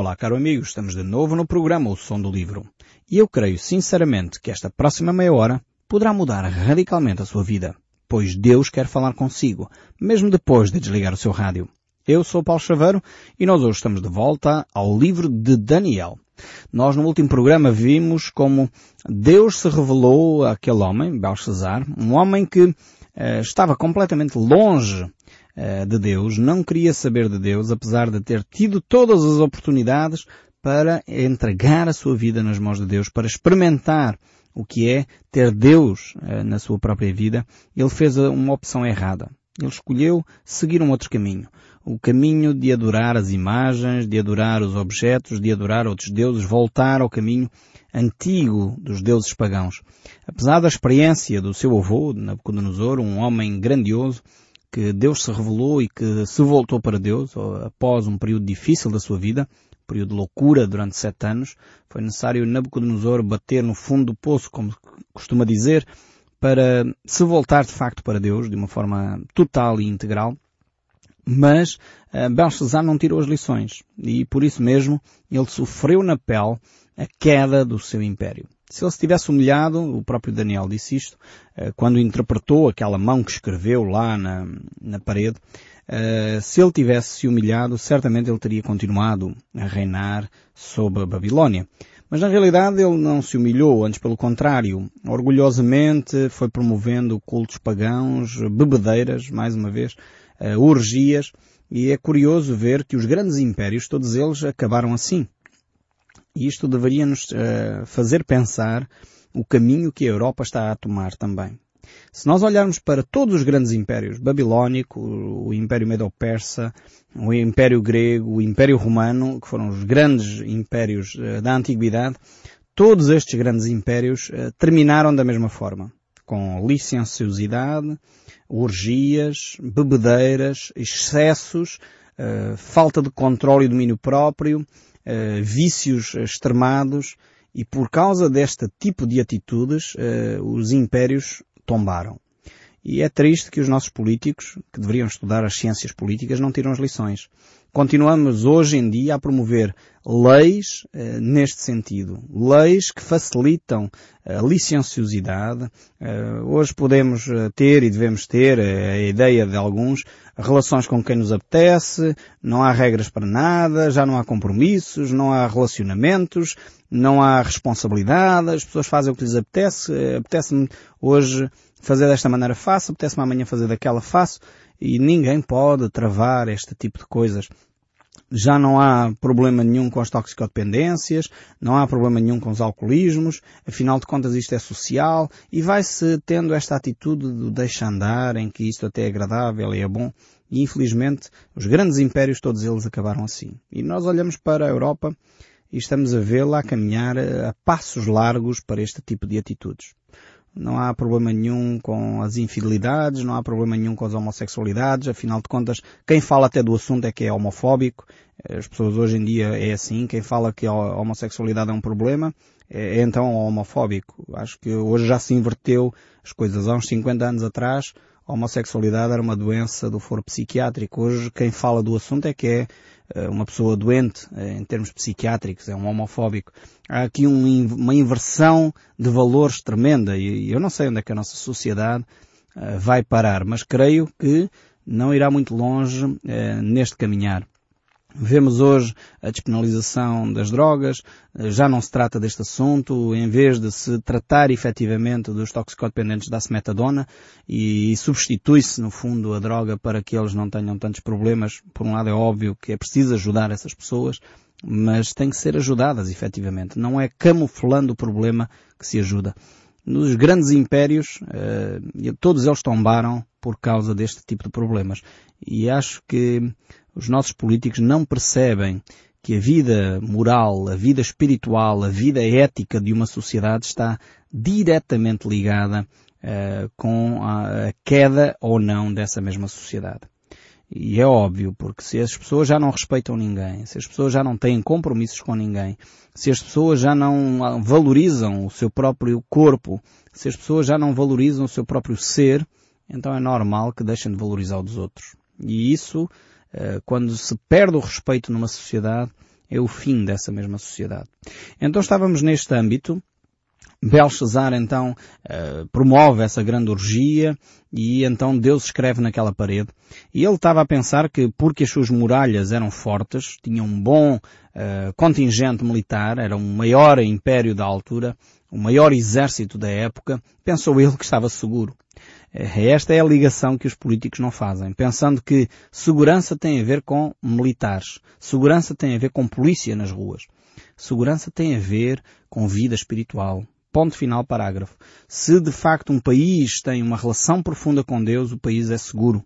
Olá, caro amigo, estamos de novo no programa O Som do Livro. E eu creio sinceramente que esta próxima meia hora poderá mudar radicalmente a sua vida, pois Deus quer falar consigo, mesmo depois de desligar o seu rádio. Eu sou Paulo Chaveiro e nós hoje estamos de volta ao livro de Daniel. Nós no último programa vimos como Deus se revelou àquele homem, Belshazzar, um homem que eh, estava completamente longe eh, de Deus, não queria saber de Deus, apesar de ter tido todas as oportunidades para entregar a sua vida nas mãos de Deus, para experimentar o que é ter Deus eh, na sua própria vida, ele fez uma opção errada. Ele escolheu seguir um outro caminho. O caminho de adorar as imagens, de adorar os objetos, de adorar outros deuses, voltar ao caminho antigo dos deuses pagãos. Apesar da experiência do seu avô, Nabucodonosor, um homem grandioso, que Deus se revelou e que se voltou para Deus após um período difícil da sua vida, um período de loucura durante sete anos. Foi necessário Nabucodonosor bater no fundo do poço, como costuma dizer, para se voltar de facto para Deus de uma forma total e integral. Mas uh, Belshazzar não tirou as lições e por isso mesmo ele sofreu na pele a queda do seu império. Se ele se tivesse humilhado, o próprio Daniel disse isto, eh, quando interpretou aquela mão que escreveu lá na, na parede, eh, se ele tivesse se humilhado, certamente ele teria continuado a reinar sob a Babilónia. Mas na realidade ele não se humilhou, antes pelo contrário, orgulhosamente foi promovendo cultos pagãos, bebedeiras, mais uma vez, eh, orgias, e é curioso ver que os grandes impérios, todos eles, acabaram assim. E isto deveria nos uh, fazer pensar o caminho que a Europa está a tomar também. Se nós olharmos para todos os grandes impérios, babilónico, o Império Medo-Persa, o Império Grego, o Império Romano, que foram os grandes impérios uh, da Antiguidade, todos estes grandes impérios uh, terminaram da mesma forma. Com licenciosidade, orgias, bebedeiras, excessos, uh, falta de controle e domínio próprio, uh, vícios extremados e por causa deste tipo de atitudes uh, os impérios tombaram. E é triste que os nossos políticos, que deveriam estudar as ciências políticas, não tiram as lições. Continuamos hoje em dia a promover leis eh, neste sentido. Leis que facilitam a licenciosidade. Eh, hoje podemos eh, ter e devemos ter a ideia de alguns relações com quem nos apetece, não há regras para nada, já não há compromissos, não há relacionamentos, não há responsabilidade, as pessoas fazem o que lhes apetece, apetece-me hoje fazer desta maneira faço, apetece-me amanhã fazer daquela faço, e ninguém pode travar este tipo de coisas. Já não há problema nenhum com as toxicodependências, não há problema nenhum com os alcoolismos, afinal de contas isto é social e vai-se tendo esta atitude do deixa andar, em que isto até é agradável e é bom. E infelizmente os grandes impérios todos eles acabaram assim. E nós olhamos para a Europa e estamos a vê-la a caminhar a passos largos para este tipo de atitudes não há problema nenhum com as infidelidades, não há problema nenhum com as homossexualidades, afinal de contas, quem fala até do assunto é que é homofóbico, as pessoas hoje em dia é assim, quem fala que a homossexualidade é um problema, é, é então homofóbico. Acho que hoje já se inverteu as coisas. Há uns 50 anos atrás, a homossexualidade era uma doença do foro psiquiátrico. Hoje quem fala do assunto é que é uma pessoa doente eh, em termos psiquiátricos, é um homofóbico. Há aqui um, uma inversão de valores tremenda e eu não sei onde é que a nossa sociedade eh, vai parar, mas creio que não irá muito longe neste caminhar. Vemos hoje a despenalização das drogas, já não se trata deste assunto, em vez de se tratar efetivamente dos toxicodependentes da metadona e substitui-se no fundo a droga para que eles não tenham tantos problemas. Por um lado é óbvio que é preciso ajudar essas pessoas, mas têm que ser ajudadas efetivamente. Não é camuflando o problema que se ajuda. Nos grandes impérios, eh, todos eles tombaram por causa deste tipo de problemas. E acho que os nossos políticos não percebem que a vida moral, a vida espiritual, a vida ética de uma sociedade está diretamente ligada uh, com a, a queda ou não dessa mesma sociedade. E é óbvio, porque se as pessoas já não respeitam ninguém, se as pessoas já não têm compromissos com ninguém, se as pessoas já não valorizam o seu próprio corpo, se as pessoas já não valorizam o seu próprio ser, então é normal que deixem de valorizar o dos outros. E isso quando se perde o respeito numa sociedade, É o fim dessa mesma sociedade. Então estávamos neste âmbito Belshazzar então uh, promove essa grande orgia e então Deus escreve naquela parede. E ele estava a pensar que porque as suas muralhas eram fortes, tinham um bom uh, contingente militar, era um maior império da altura, o maior exército da época, pensou ele que estava seguro. Eh, esta é a ligação que os políticos não fazem, pensando que segurança tem a ver com militares, segurança tem a ver com polícia nas ruas, segurança tem a ver com vida espiritual, Ponto final parágrafo. Se de facto um país tem uma relação profunda com Deus, o país é seguro.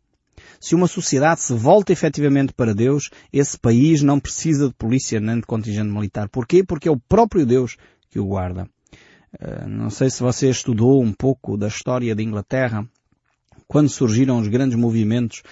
Se uma sociedade se volta efetivamente para Deus, esse país não precisa de polícia nem de contingente militar. Porquê? Porque é o próprio Deus que o guarda. Uh, não sei se você estudou um pouco da história da Inglaterra, quando surgiram os grandes movimentos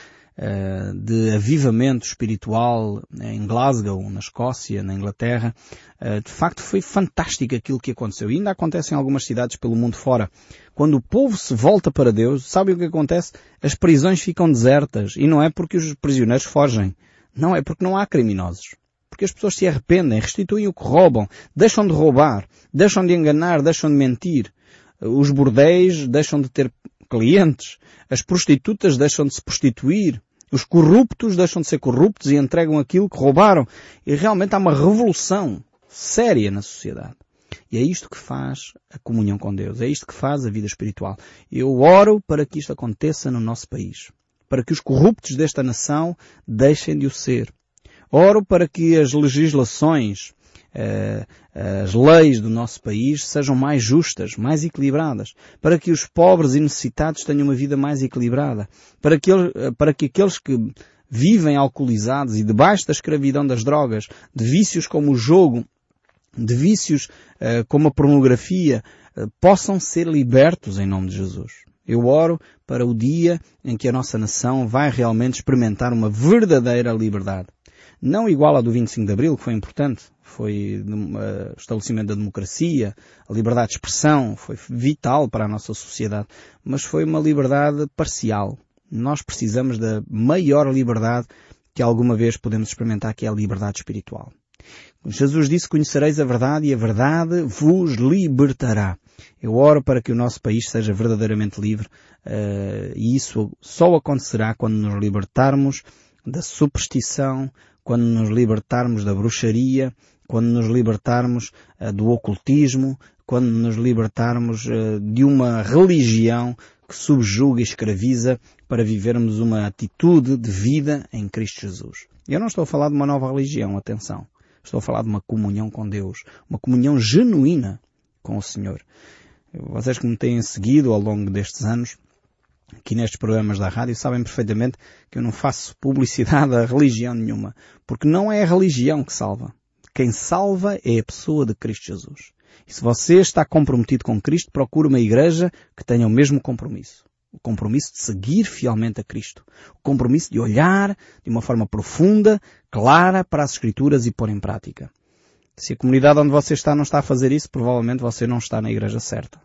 eh, de avivamento espiritual em Glasgow, na Escócia, na Inglaterra. Eh, de facto foi fantástico aquilo que aconteceu. E ainda acontece em algumas cidades pelo mundo fora. Quando o povo se volta para Deus, sabe o que acontece? As prisões ficam desertas. E não é porque os prisioneiros fogem. Não, é porque não há criminosos. Porque as pessoas se arrependem, restituem o que roubam, deixam de roubar, deixam de enganar, deixam de mentir. Os bordéis deixam de ter clientes, as prostitutas deixam de se prostituir, os corruptos deixam de ser corruptos e entregam aquilo que roubaram. E realmente há uma revolução séria na sociedade. E é isto que faz a comunhão com Deus. É isto que faz a vida espiritual. Eu oro para que isto aconteça no nosso país. Para que os corruptos desta nação deixem de o ser. Oro para que as legislações uh, as leis do nosso país sejam mais justas, mais equilibradas, para que os pobres e necessitados tenham uma vida mais equilibrada, para que, eh, para que aqueles que vivem alcoolizados e debaixo da escravidão das drogas, de vícios como o jogo, de vícios uh, como a pornografia, possam ser libertos em nome de Jesus. Eu oro para o dia em que a nossa nação vai realmente experimentar uma verdadeira liberdade. Não igual à do 25 de Abril, que foi importante, foi o estabelecimento da democracia, a liberdade de expressão, foi vital para a nossa sociedade, mas foi uma liberdade parcial. Nós precisamos da maior liberdade que alguma vez podemos experimentar, que é a liberdade espiritual. Jesus disse, conhecereis a verdade e a verdade vos libertará. Eu oro para que o nosso país seja verdadeiramente livre uh, e isso só acontecerá quando nos libertarmos da superstição, quando nos libertarmos da bruxaria, quando nos libertarmos uh, do ocultismo, quando nos libertarmos uh, de uma religião que subjuga e escraviza para vivermos uma atitude de vida em Cristo Jesus. Eu não estou a falar de uma nova religião, atenção. Estou a falar de uma comunhão com Deus, uma comunhão genuína com o Senhor. Vocês que me têm seguido ao longo destes anos, aqui nestes programas da rádio, sabem perfeitamente que eu não faço publicidade a religião nenhuma, porque não é a religião que salva. Quem salva é a pessoa de Cristo Jesus. E se você está comprometido com Cristo, procure uma igreja que tenha o mesmo compromisso. O compromisso de seguir fielmente a Cristo. O compromisso de olhar de uma forma profunda, clara para as Escrituras e pôr em prática. Se a comunidade onde você está não está a fazer isso, provavelmente você não está na igreja certa.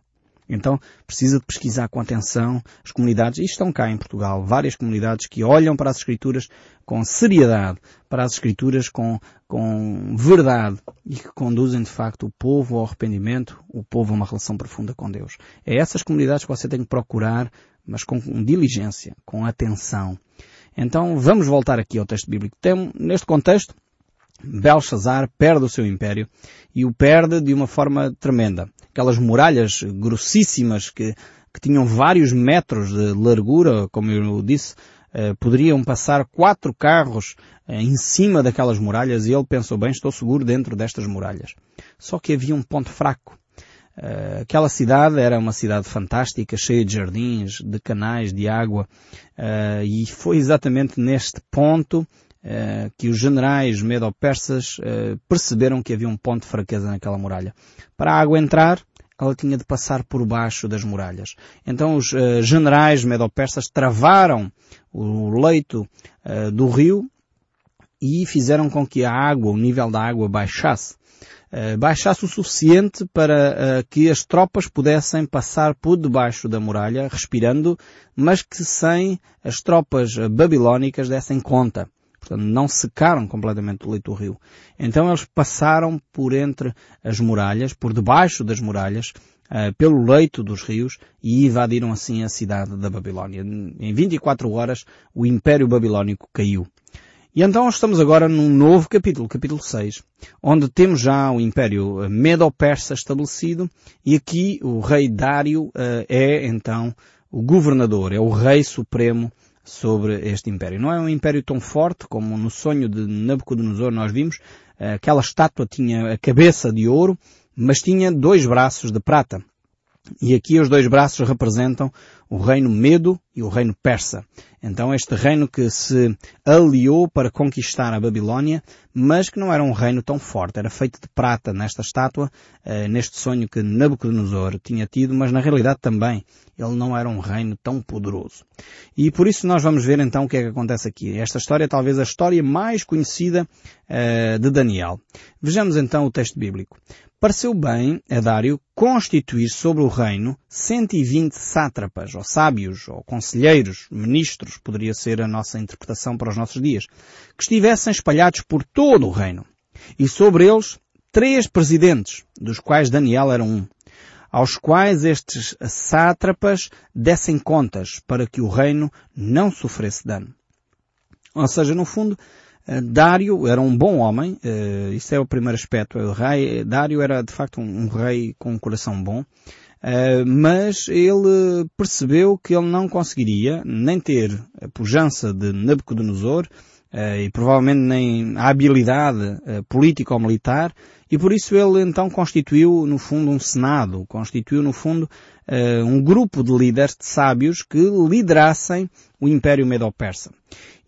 Então precisa de pesquisar com atenção as comunidades, e estão cá em Portugal, várias comunidades que olham para as Escrituras com seriedade, para as Escrituras com, com verdade e que conduzem de facto o povo ao arrependimento, o povo a uma relação profunda com Deus. É essas comunidades que você tem que procurar, mas com diligência, com atenção. Então vamos voltar aqui ao texto bíblico. Neste contexto, Belshazzar perde o seu império e o perde de uma forma tremenda. Aquelas muralhas grossíssimas que, que tinham vários metros de largura, como eu disse, eh, poderiam passar quatro carros eh, em cima daquelas muralhas e ele pensou bem, estou seguro dentro destas muralhas. Só que havia um ponto fraco. Uh, aquela cidade era uma cidade fantástica, cheia de jardins, de canais, de água, uh, e foi exatamente neste ponto eh, que os generais medo-persas uh, perceberam que havia um ponto de fraqueza naquela muralha. Para a água entrar, ela tinha de passar por baixo das muralhas. Então os uh, generais medo-persas travaram o leito do rio e fizeram com que a água, o nível da água baixasse. baixasse o suficiente para que as tropas pudessem passar por debaixo da muralha, respirando, mas que sem as tropas babilónicas dessem conta. Portanto, não secaram completamente o leito do rio. Então eles passaram por entre as muralhas, por debaixo das muralhas, uh, pelo leito dos rios e invadiram assim a cidade da Babilónia. Em 24 horas o Império Babilónico caiu. E então estamos agora num novo capítulo, capítulo 6, onde temos já o Império Medo-Persa estabelecido e aqui o rei Dário uh, é então o governador, é o rei supremo sobre este império. Não é um império tão forte como no sonho de Nabucodonosor nós vimos. Aquela estátua tinha a cabeça de ouro, mas tinha dois braços de prata. E aqui os dois braços representam o reino Medo e o reino Persa. Então este reino que se aliou para conquistar a Babilónia, mas que não era um reino tão forte. Era feito de prata nesta estátua, eh, neste sonho que Nabucodonosor tinha tido, mas na realidade também ele não era um reino tão poderoso. E por isso nós vamos ver então o que é que acontece aqui. Esta história é talvez a história mais conhecida eh, de Daniel. Vejamos então o texto bíblico pareceu bem a Dário constituir sobre o reino 120 sátrapas, ou sábios, ou conselheiros, ministros, poderia ser a nossa interpretação para os nossos dias, que estivessem espalhados por todo o reino. E sobre eles, três presidentes, dos quais Daniel era um, aos quais estes sátrapas dessem contas para que o reino não sofresse dano. Ou seja, no fundo, Dário era um bom homem, uh, isso é o primeiro aspecto. O rei, Dário era de facto um, um rei com um coração bom, uh, mas ele percebeu que ele não conseguiria nem ter a pujança de Nabucodonosor e provavelmente nem a habilidade política ou militar e por isso ele então constituiu no fundo um senado, constituiu no fundo um grupo de líderes de sábios que liderassem o Império Medo-Persa.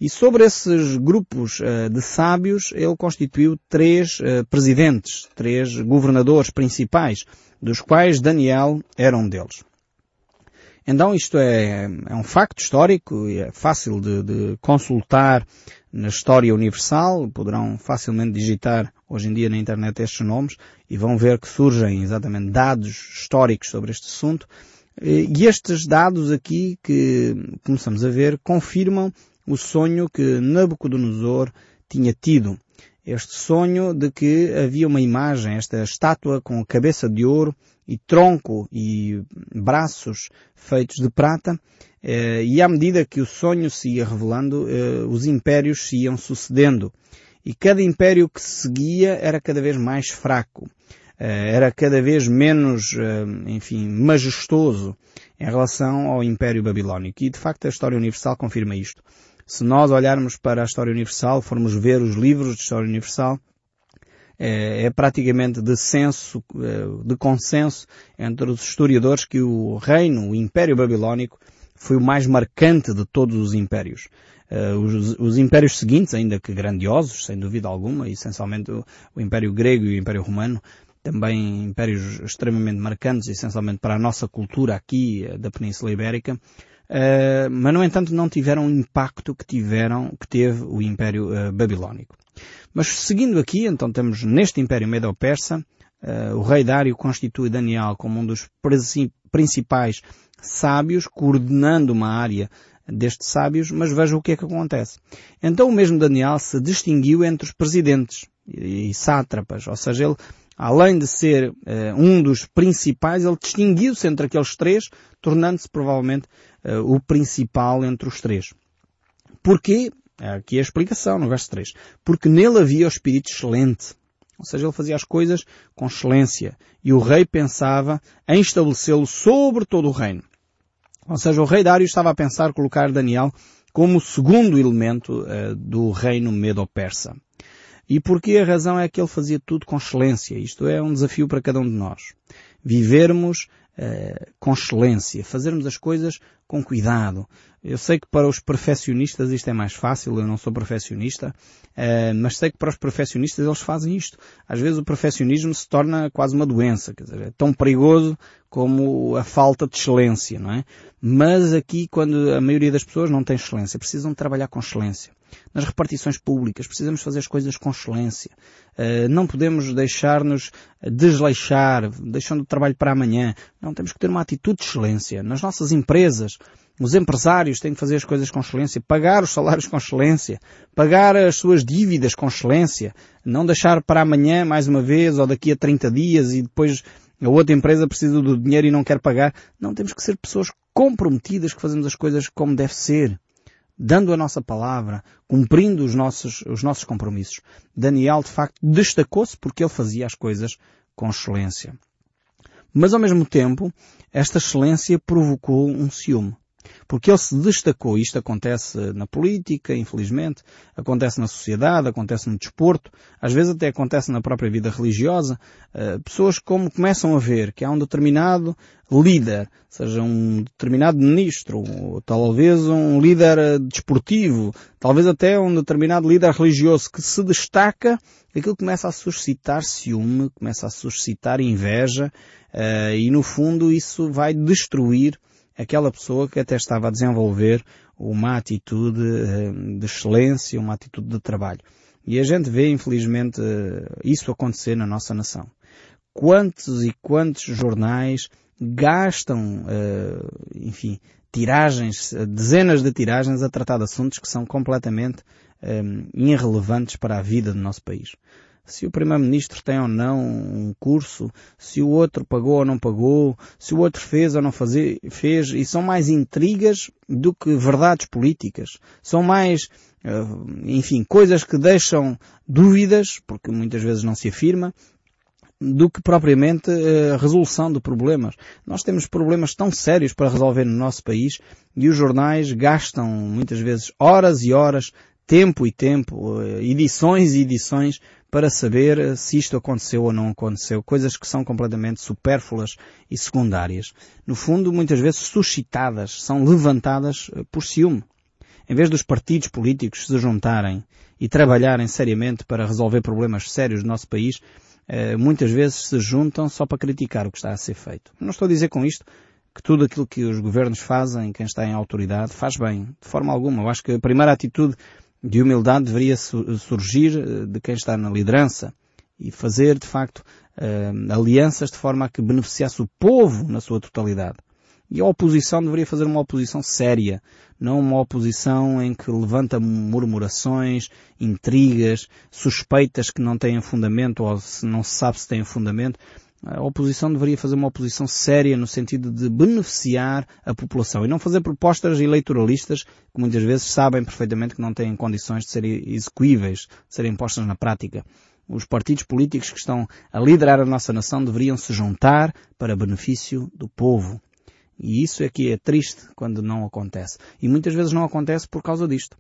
E sobre esses grupos de sábios, ele constituiu três presidentes, três governadores principais, dos quais Daniel era um deles. Então isto é, é um facto histórico e é fácil de, de, consultar na História Universal. Poderão facilmente digitar hoje em dia na internet estes nomes e vão ver que surgem exatamente dados históricos sobre este assunto. E estes dados aqui que começamos a ver confirmam o sonho que Nabucodonosor tinha tido. Este sonho de que havia uma imagem, esta estátua com cabeça de ouro e tronco e braços feitos de prata, eh, e à medida que o sonho se ia revelando, eh, os impérios se iam sucedendo. E cada império que seguia era cada vez mais fraco, eh, era cada vez menos, enfim, majestoso em relação ao Império Babilónico. E de facto a história universal confirma isto. Se nós olharmos para a história universal, formos ver os livros de história universal, é, é praticamente de senso, é, de consenso entre os historiadores que o reino, o Império Babilónico, foi o mais marcante de todos os impérios. Uh, os, os, impérios seguintes, ainda que grandiosos, sem dúvida alguma, essencialmente o, o, Império Grego e o Império Romano, também impérios extremamente marcantes, essencialmente para a nossa cultura aqui uh, da Península Ibérica, Uh, mas no entanto não tiveram o impacto que tiveram, que teve o Império uh, Babilónico. Mas seguindo aqui, então temos neste Império Medo-Persa, uh, o rei Dário constitui Daniel como um dos principais sábios, coordenando uma área destes sábios, mas veja o que é que acontece. Então o mesmo Daniel se distinguiu entre os presidentes e, e sátrapas, ou seja, ele além de ser uh, um dos principais, ele distinguiu-se entre aqueles três, tornando-se provavelmente uh, o principal entre os três. Porquê? Aqui é a explicação no verso 3. Porque nele havia o espírito excelente. Ou seja, ele fazia as coisas com excelência. E o rei pensava em estabelecê-lo sobre todo o reino. Ou seja, o rei Dário estava a pensar colocar Daniel como o segundo elemento uh, do reino medo-persa. E porque a razão é que ele fazia tudo com excelência. Isto é um desafio para cada um de nós. Vivermos uh, com excelência, fazermos as coisas com cuidado. Eu sei que para os perfeccionistas isto é mais fácil, eu não sou perfeccionista, uh, mas sei que para os perfeccionistas eles fazem isto. Às vezes o perfeccionismo se torna quase uma doença, quer dizer, é tão perigoso como a falta de excelência, não é? Mas aqui, quando a maioria das pessoas não tem excelência, precisam trabalhar com excelência nas repartições públicas. Precisamos fazer as coisas com excelência. Uh, não podemos deixar-nos desleixar, deixando o trabalho para amanhã. Não, temos que ter uma atitude de excelência. Nas nossas empresas, Os empresários têm que fazer as coisas com excelência, pagar os salários com excelência, pagar as suas dívidas com excelência, não deixar para amanhã mais uma vez ou daqui a 30 dias e depois a outra empresa precisa do dinheiro e não quer pagar. Não, temos que ser pessoas comprometidas que fazemos as coisas como deve ser, dando a nossa palavra, cumprindo os nossos, os nossos compromissos. Daniel, de facto, destacou-se porque ele fazia as coisas com excelência. Mas ao mesmo tempo, esta excelência provocou um ciúme porque ele se destacou. Isto acontece na política, infelizmente, acontece na sociedade, acontece no desporto, às vezes até acontece na própria vida religiosa. Uh, pessoas como começam a ver que há um determinado líder, seja um determinado ministro, ou talvez um líder eh, desportivo, talvez até um determinado líder religioso que se destaca, aquilo começa a suscitar ciúme, começa a suscitar inveja, uh, e no fundo isso vai destruir aquela pessoa que até estava a desenvolver uma atitude eh, de excelência, uma atitude de trabalho. E a gente vê, infelizmente, eh, isso acontecer na nossa nação. Quantos e quantos jornais gastam, eh, enfim, tiragens, dezenas de tiragens a tratar de assuntos que são completamente irrelevantes para a vida do nosso país se o Primeiro-Ministro tem ou não um curso, se o outro pagou ou não pagou, se o outro fez ou não fazer, fez, e são mais intrigas do que verdades políticas. São mais, eh, enfim, coisas que deixam dúvidas, porque muitas vezes não se afirma, do que propriamente eh, a resolução de problemas. Nós temos problemas tão sérios para resolver no nosso país e os jornais gastam muitas vezes horas e horas, tempo e tempo, eh, edições e edições para saber se isto aconteceu ou não aconteceu, coisas que são completamente supérfluas e secundárias. No fundo, muitas vezes suscitadas, são levantadas eh, por ciúme. Em vez dos partidos políticos se juntarem e trabalharem seriamente para resolver problemas sérios do nosso país, eh, muitas vezes se juntam só para criticar o que está a ser feito. Não estou a dizer com isto que tudo aquilo que os governos fazem, quem está em autoridade, faz bem. De forma alguma. Eu acho que a primeira atitude de humildade deveria surgir eh, de quem está na liderança e fazer, de facto, uh, alianças de forma a que beneficiasse o povo na sua totalidade. E a oposição deveria fazer uma oposição séria, não uma oposição em que levanta murmurações, intrigas, suspeitas que não têm fundamento ou se não se sabe se têm fundamento, a oposição deveria fazer uma oposição séria no sentido de beneficiar a população e não fazer propostas eleitoralistas que muitas vezes sabem perfeitamente que não têm condições de serem execuíveis, de serem postas na prática. Os partidos políticos que estão a liderar a nossa nação deveriam se juntar para benefício do povo. E isso é que é triste quando não acontece. E muitas vezes não acontece por causa disto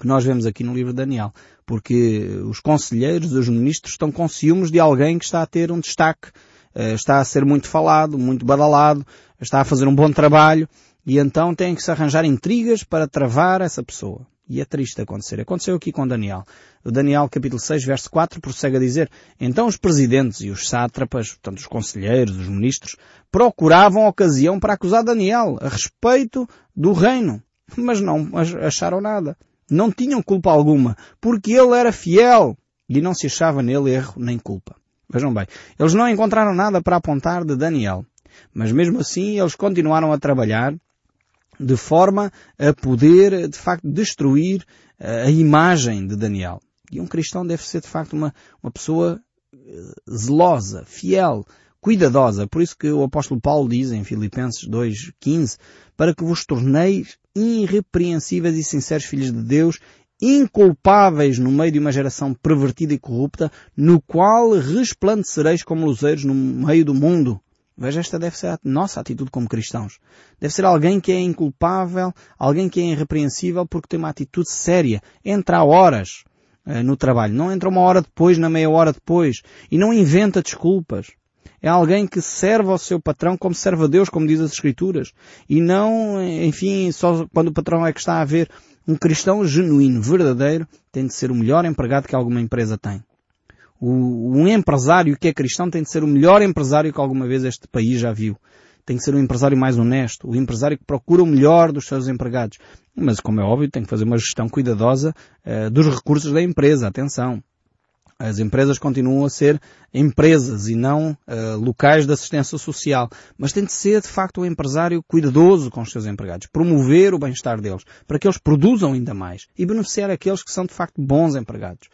que nós vemos aqui no livro de Daniel. Porque os conselheiros, os ministros estão com ciúmes de alguém que está a ter um destaque, eh, está a ser muito falado, muito badalado, está a fazer um bom trabalho e então têm que se arranjar intrigas para travar essa pessoa. E é triste acontecer. Aconteceu aqui com Daniel. O Daniel capítulo 6 verso 4 prossegue a dizer Então os presidentes e os sátrapas, portanto os conselheiros, os ministros, procuravam ocasião para acusar Daniel a respeito do reino. Mas não acharam nada não tinham culpa alguma, porque ele era fiel e não se achava nele erro nem culpa. Vejam bem, eles não encontraram nada para apontar de Daniel, mas mesmo assim eles continuaram a trabalhar de forma a poder, de facto, destruir eh, a imagem de Daniel. E um cristão deve ser, de facto, uma, uma pessoa eh, zelosa, fiel, cuidadosa. Por isso que o apóstolo Paulo diz em Filipenses 2.15, para que vos torneis irrepreensíveis e sinceros filhos de Deus, inculpáveis no meio de uma geração pervertida e corrupta, no qual resplandecereis como luzeiros no meio do mundo. Veja, esta deve ser a nossa atitude como cristãos. Deve ser alguém que é inculpável, alguém que é irrepreensível porque tem uma atitude séria. Entra a horas uh, no trabalho. Não entra uma hora depois, na meia hora depois. E não inventa desculpas. É alguém que serve ao seu patrão como serve a Deus, como diz as Escrituras. E não, enfim, só quando o patrão é que está a ver. Um cristão genuíno, verdadeiro, tem de ser o melhor empregado que alguma empresa tem. O, um empresário que é cristão tem de ser o melhor empresário que alguma vez este país já viu. Tem que ser um empresário mais honesto, o empresário que procura o melhor dos seus empregados. Mas, como é óbvio, tem que fazer uma gestão cuidadosa uh, dos recursos da empresa. Atenção. As empresas continuam a ser empresas e não uh, locais de assistência social. Mas tem de ser, de facto, um empresário cuidadoso com os seus empregados. Promover o bem-estar deles. Para que eles produzam ainda mais. E beneficiar aqueles que são, de facto, bons empregados.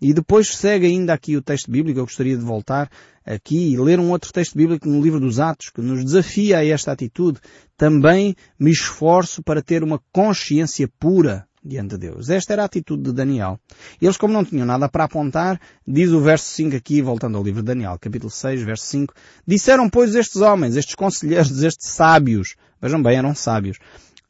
E depois segue ainda aqui o texto bíblico. Eu gostaria de voltar aqui e ler um outro texto bíblico no livro dos Atos que nos desafia a esta atitude. Também me esforço para ter uma consciência pura diante de Deus. Esta era a atitude de Daniel. Eles, como não tinham nada para apontar, diz o verso 5 aqui, voltando ao livro de Daniel, capítulo 6, verso 5, disseram, pois, estes homens, estes conselheiros, estes sábios, vejam bem, eram sábios,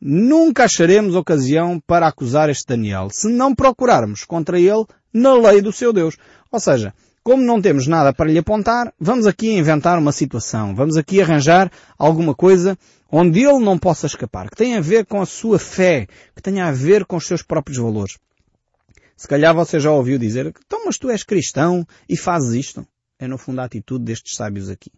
nunca acharemos ocasião para acusar este Daniel, se não procurarmos contra ele na lei do seu Deus. Ou seja, como não temos nada para lhe apontar, vamos aqui inventar uma situação, vamos aqui arranjar alguma coisa onde ele não possa escapar, que tenha a ver com a sua fé, que tenha a ver com os seus próprios valores. Se calhar você já ouviu dizer, então mas tu és cristão e fazes isto. É no fundo a atitude destes sábios aqui.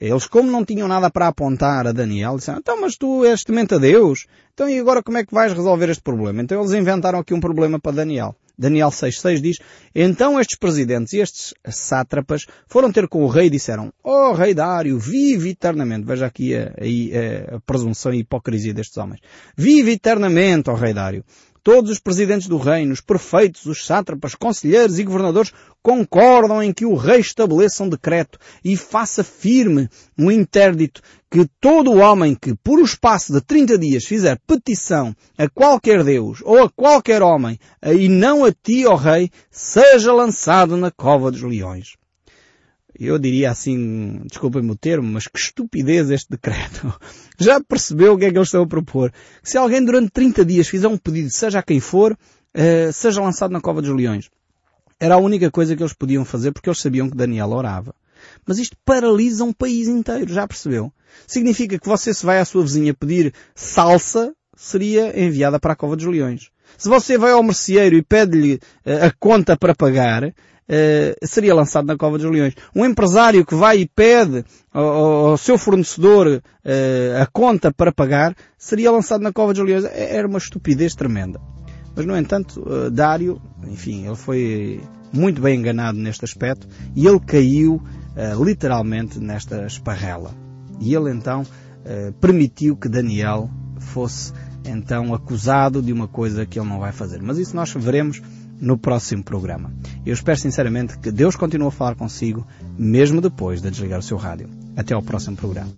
Eles, como não tinham nada para apontar a Daniel, disseram, então mas tu és temente a Deus, então e agora como é que vais resolver este problema? Então eles inventaram aqui um problema para Daniel. Daniel 6.6 diz, então estes presidentes e estes sátrapas foram ter com o rei e disseram, oh rei Dário, vive eternamente. Veja aqui a, a, a presunção e hipocrisia destes homens. Vive eternamente, ó oh rei Dário. Todos os presidentes do reino, os prefeitos, os sátrapas, conselheiros e governadores concordam em que o rei estabeleça um decreto e faça firme um interdito que todo homem que, por o espaço de 30 dias, fizer petição a qualquer Deus ou a qualquer homem, e não a ti, ó rei, seja lançado na cova dos leões eu diria assim, desculpem-me o termo, mas que estupidez este decreto. Já percebeu o que é que eles estão a propor? Se alguém durante 30 dias fizer um pedido, seja a quem for, uh, seja lançado na cova dos leões. Era a única coisa que eles podiam fazer porque eles sabiam que Daniel orava. Mas isto paralisa um país inteiro, já percebeu? Significa que você se vai à sua vizinha pedir salsa, seria enviada para a cova dos leões. Se você vai ao merceeiro e pede-lhe uh, a conta para pagar, eh, seria lançado na cova dos leões. Um empresário que vai e pede ao, ao seu fornecedor uh, a conta para pagar seria lançado na cova dos leões. É, era uma estupidez tremenda. Mas, no entanto, uh, Dário, enfim, ele foi muito bem enganado neste aspecto e ele caiu literalmente nesta esparrela. E ele então permitiu que Daniel fosse então acusado de uma coisa que ele não vai fazer. Mas isso nós veremos no próximo programa. Eu espero sinceramente que Deus continue a falar consigo, mesmo depois de desligar o seu rádio. Até ao próximo programa.